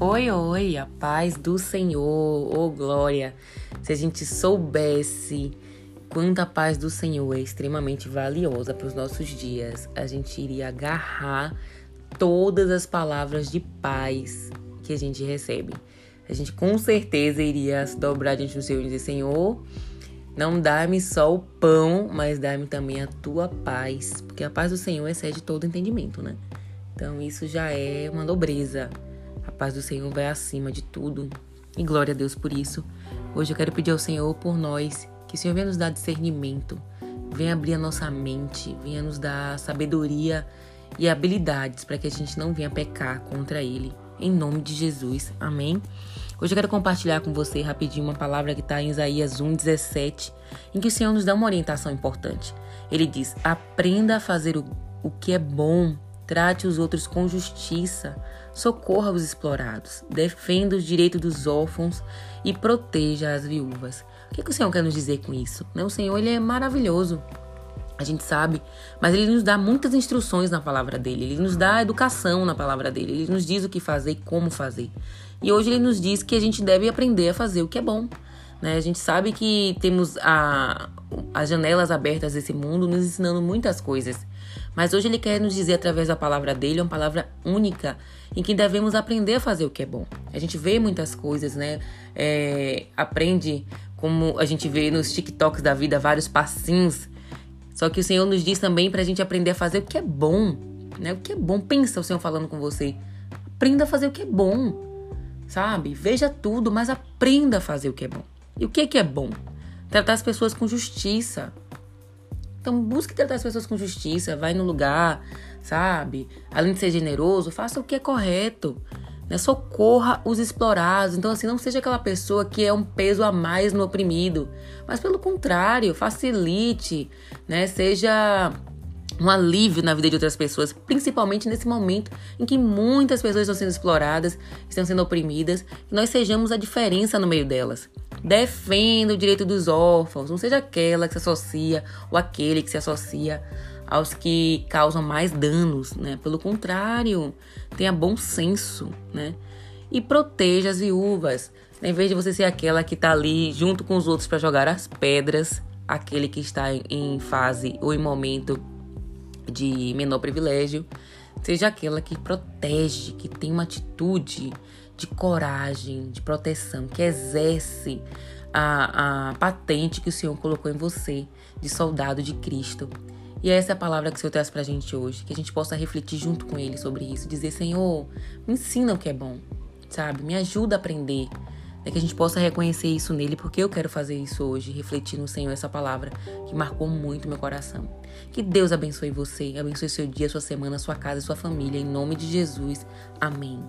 Oi, oi, a paz do Senhor, oh glória. Se a gente soubesse quanta paz do Senhor é extremamente valiosa para os nossos dias, a gente iria agarrar todas as palavras de paz que a gente recebe. A gente com certeza iria se dobrar diante do Senhor e dizer: Senhor, não dá-me só o pão, mas dá-me também a tua paz, porque a paz do Senhor excede todo entendimento, né? Então isso já é uma nobreza. Paz do Senhor vai acima de tudo. E glória a Deus por isso. Hoje eu quero pedir ao Senhor por nós, que o Senhor venha nos dar discernimento, venha abrir a nossa mente, venha nos dar sabedoria e habilidades para que a gente não venha pecar contra Ele. Em nome de Jesus. Amém. Hoje eu quero compartilhar com você rapidinho uma palavra que está em Isaías 1,17, em que o Senhor nos dá uma orientação importante. Ele diz: aprenda a fazer o, o que é bom Trate os outros com justiça, socorra os explorados, defenda os direitos dos órfãos e proteja as viúvas. O que, que o Senhor quer nos dizer com isso? Né? O Senhor ele é maravilhoso, a gente sabe, mas ele nos dá muitas instruções na palavra dele, ele nos dá educação na palavra dele, ele nos diz o que fazer e como fazer. E hoje ele nos diz que a gente deve aprender a fazer o que é bom. Né? A gente sabe que temos a, as janelas abertas desse mundo nos ensinando muitas coisas. Mas hoje ele quer nos dizer através da palavra dele, uma palavra única, em que devemos aprender a fazer o que é bom. A gente vê muitas coisas, né? É, aprende, como a gente vê nos TikToks da vida, vários passinhos. Só que o Senhor nos diz também para a gente aprender a fazer o que é bom, né? O que é bom. Pensa o Senhor falando com você. Aprenda a fazer o que é bom, sabe? Veja tudo, mas aprenda a fazer o que é bom. E o que é que é bom? Tratar as pessoas com justiça, então busque tratar as pessoas com justiça, vai no lugar, sabe? Além de ser generoso, faça o que é correto. Né? Socorra os explorados. Então, assim, não seja aquela pessoa que é um peso a mais no oprimido. Mas pelo contrário, facilite, né? Seja um alívio na vida de outras pessoas, principalmente nesse momento em que muitas pessoas estão sendo exploradas, estão sendo oprimidas, que nós sejamos a diferença no meio delas. Defenda o direito dos órfãos, não seja aquela que se associa ou aquele que se associa aos que causam mais danos, né? Pelo contrário, tenha bom senso, né? E proteja as viúvas. Em vez de você ser aquela que está ali junto com os outros para jogar as pedras, aquele que está em fase ou em momento de menor privilégio, seja aquela que protege, que tem uma atitude de coragem, de proteção, que exerce a, a patente que o Senhor colocou em você de soldado de Cristo. E essa é a palavra que o Senhor traz pra gente hoje, que a gente possa refletir junto com Ele sobre isso, dizer, Senhor, me ensina o que é bom, sabe? Me ajuda a aprender, é que a gente possa reconhecer isso nele, porque eu quero fazer isso hoje, refletir no Senhor essa palavra que marcou muito meu coração. Que Deus abençoe você, abençoe seu dia, sua semana, sua casa, sua família, em nome de Jesus. Amém.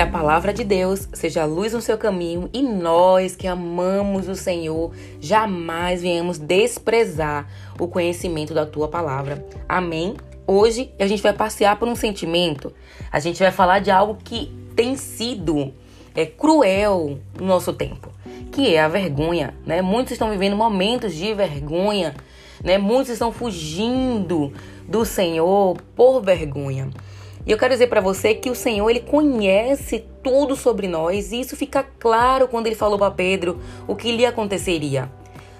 Que a palavra de Deus seja luz no seu caminho e nós que amamos o Senhor jamais venhamos desprezar o conhecimento da tua palavra. Amém? Hoje a gente vai passear por um sentimento, a gente vai falar de algo que tem sido é, cruel no nosso tempo, que é a vergonha, né? Muitos estão vivendo momentos de vergonha, né? Muitos estão fugindo do Senhor por vergonha. E eu quero dizer para você que o Senhor, ele conhece tudo sobre nós, e isso fica claro quando ele falou para Pedro o que lhe aconteceria.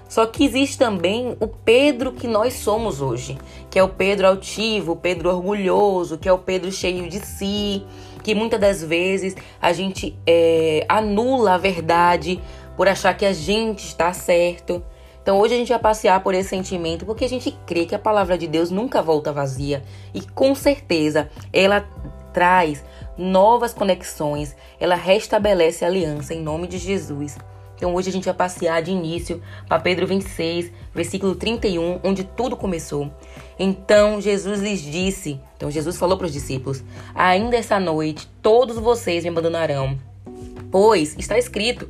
Só que existe também o Pedro que nós somos hoje, que é o Pedro altivo, o Pedro orgulhoso, que é o Pedro cheio de si, que muitas das vezes a gente é, anula a verdade por achar que a gente está certo. Então hoje a gente vai passear por esse sentimento porque a gente crê que a palavra de Deus nunca volta vazia e com certeza ela traz novas conexões, ela restabelece a aliança em nome de Jesus. Então hoje a gente vai passear de início para Pedro 26, versículo 31, onde tudo começou. Então Jesus lhes disse, então Jesus falou para os discípulos: Ainda essa noite todos vocês me abandonarão, pois está escrito: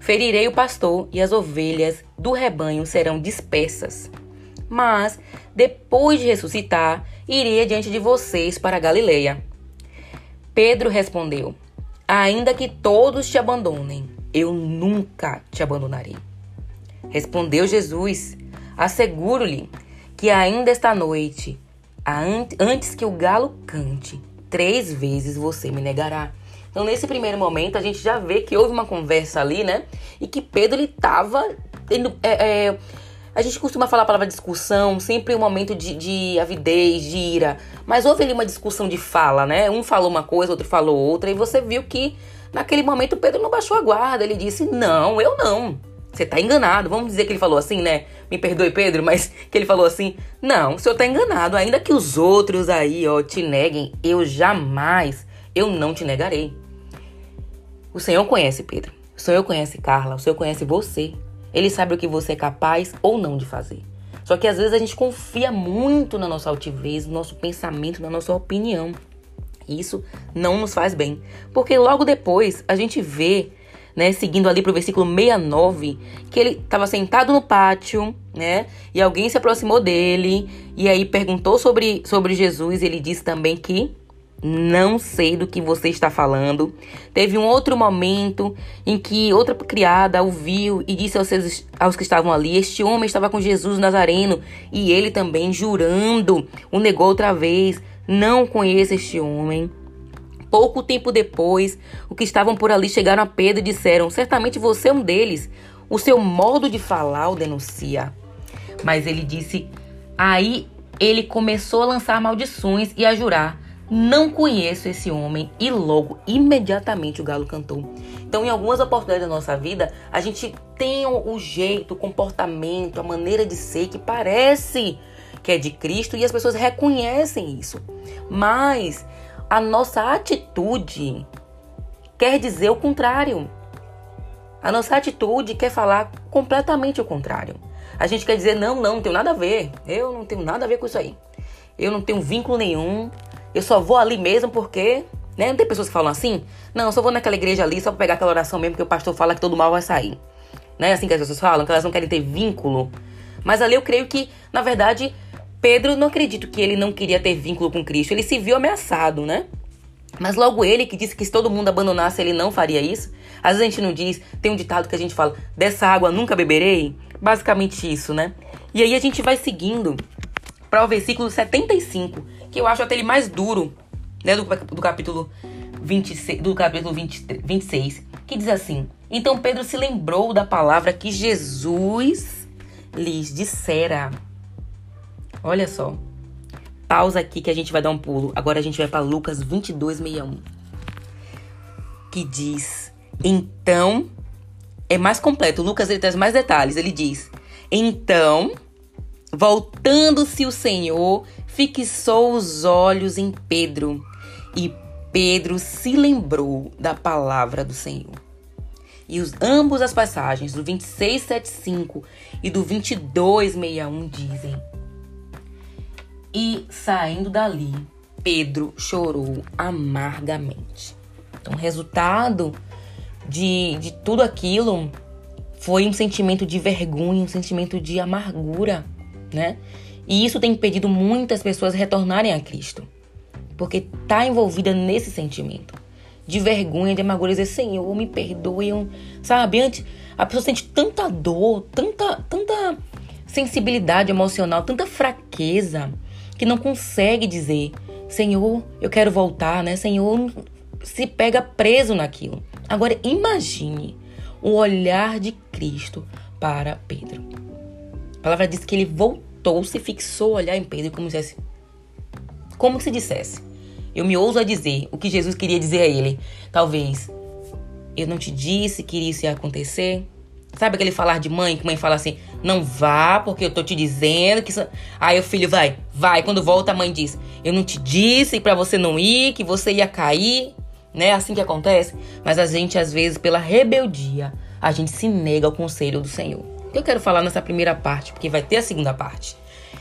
Ferirei o pastor e as ovelhas do rebanho serão dispersas. Mas, depois de ressuscitar, irei adiante de vocês para Galileia. Pedro respondeu: Ainda que todos te abandonem, eu nunca te abandonarei. Respondeu Jesus: Asseguro-lhe que ainda esta noite, antes que o galo cante, três vezes você me negará. Então, nesse primeiro momento, a gente já vê que houve uma conversa ali, né? E que Pedro, ele tava. É, é, a gente costuma falar a palavra discussão, sempre um momento de, de avidez, de ira. Mas houve ali uma discussão de fala, né? Um falou uma coisa, outro falou outra. E você viu que, naquele momento, Pedro não baixou a guarda. Ele disse: Não, eu não. Você tá enganado. Vamos dizer que ele falou assim, né? Me perdoe, Pedro, mas que ele falou assim: Não, o senhor tá enganado. Ainda que os outros aí, ó, te neguem, eu jamais, eu não te negarei. O Senhor conhece Pedro. O Senhor conhece Carla. O Senhor conhece você. Ele sabe o que você é capaz ou não de fazer. Só que às vezes a gente confia muito na nossa altivez, no nosso pensamento, na nossa opinião. E isso não nos faz bem. Porque logo depois a gente vê né, seguindo ali pro versículo 69, que ele estava sentado no pátio, né, e alguém se aproximou dele e aí perguntou sobre, sobre Jesus, ele disse também que não sei do que você está falando. Teve um outro momento em que outra criada ouviu e disse aos, seus, aos que estavam ali: Este homem estava com Jesus Nazareno. E ele também, jurando, o negou outra vez: Não conheço este homem. Pouco tempo depois, os que estavam por ali chegaram a Pedro e disseram: Certamente você é um deles. O seu modo de falar o denuncia. Mas ele disse: Aí ele começou a lançar maldições e a jurar: Não conheço esse homem. E logo, imediatamente, o galo cantou. Então, em algumas oportunidades da nossa vida, a gente tem o jeito, o comportamento, a maneira de ser que parece que é de Cristo e as pessoas reconhecem isso. Mas a nossa atitude quer dizer o contrário. A nossa atitude quer falar completamente o contrário. A gente quer dizer, não, não, não tenho nada a ver. Eu não tenho nada a ver com isso aí. Eu não tenho vínculo nenhum. Eu só vou ali mesmo porque. Né? Não tem pessoas que falam assim? Não, eu só vou naquela igreja ali só pra pegar aquela oração mesmo que o pastor fala que todo mal vai sair. Não é assim que as pessoas falam? Que elas não querem ter vínculo. Mas ali eu creio que, na verdade, Pedro, não acredito que ele não queria ter vínculo com Cristo. Ele se viu ameaçado, né? Mas logo ele que disse que se todo mundo abandonasse, ele não faria isso. Às vezes a gente não diz, tem um ditado que a gente fala, dessa água nunca beberei. Basicamente isso, né? E aí a gente vai seguindo para o versículo 75, que eu acho até ele mais duro, né? Do, do capítulo 26, do capítulo 20, 26, que diz assim: Então Pedro se lembrou da palavra que Jesus lhes dissera Olha só. Pausa aqui que a gente vai dar um pulo. Agora a gente vai para Lucas 22, 61. Que diz: Então. É mais completo. Lucas ele traz mais detalhes. Ele diz: Então, voltando-se o Senhor, fixou os olhos em Pedro. E Pedro se lembrou da palavra do Senhor. E os, ambos as passagens, do 26,75 e do 22,61, dizem: e saindo dali, Pedro chorou amargamente. Então, o resultado de, de tudo aquilo foi um sentimento de vergonha, um sentimento de amargura, né? E isso tem impedido muitas pessoas retornarem a Cristo. Porque tá envolvida nesse sentimento de vergonha, de amargura, dizer, Senhor, me perdoe, sabe? Antes, a pessoa sente tanta dor, tanta, tanta sensibilidade emocional, tanta fraqueza, que não consegue dizer: Senhor, eu quero voltar, né? Senhor, se pega preso naquilo. Agora imagine o olhar de Cristo para Pedro. A palavra diz que ele voltou, se fixou o olhar em Pedro como se como se dissesse: Eu me ouso a dizer o que Jesus queria dizer a ele. Talvez eu não te disse que isso ia acontecer. Sabe aquele falar de mãe que mãe fala assim: não vá, porque eu tô te dizendo que. Aí o filho vai, vai. Quando volta, a mãe diz: Eu não te disse para você não ir, que você ia cair. Né? Assim que acontece. Mas a gente, às vezes, pela rebeldia, a gente se nega ao conselho do Senhor. O que eu quero falar nessa primeira parte, porque vai ter a segunda parte,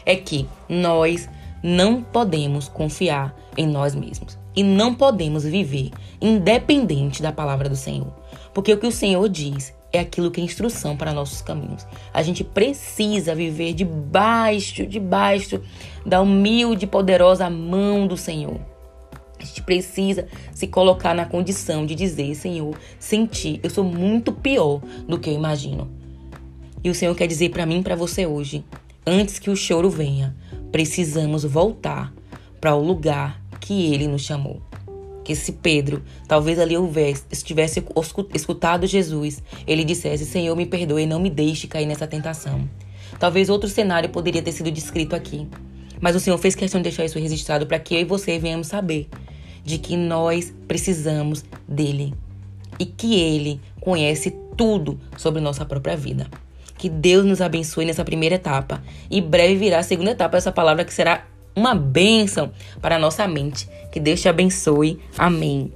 é que nós não podemos confiar em nós mesmos. E não podemos viver independente da palavra do Senhor. Porque o que o Senhor diz é aquilo que é instrução para nossos caminhos. A gente precisa viver debaixo, debaixo da humilde e poderosa mão do Senhor. A gente precisa se colocar na condição de dizer, Senhor, sentir, eu sou muito pior do que eu imagino. E o Senhor quer dizer para mim e para você hoje, antes que o choro venha, precisamos voltar para o lugar que ele nos chamou. Que se Pedro, talvez ali houvesse, estivesse escutado Jesus, ele dissesse: Senhor, me perdoe, não me deixe cair nessa tentação. Talvez outro cenário poderia ter sido descrito aqui. Mas o Senhor fez questão de deixar isso registrado para que eu e você venhamos saber de que nós precisamos dele e que ele conhece tudo sobre nossa própria vida. Que Deus nos abençoe nessa primeira etapa e breve virá a segunda etapa essa palavra que será uma bênção para a nossa mente. Que Deus te abençoe. Amém.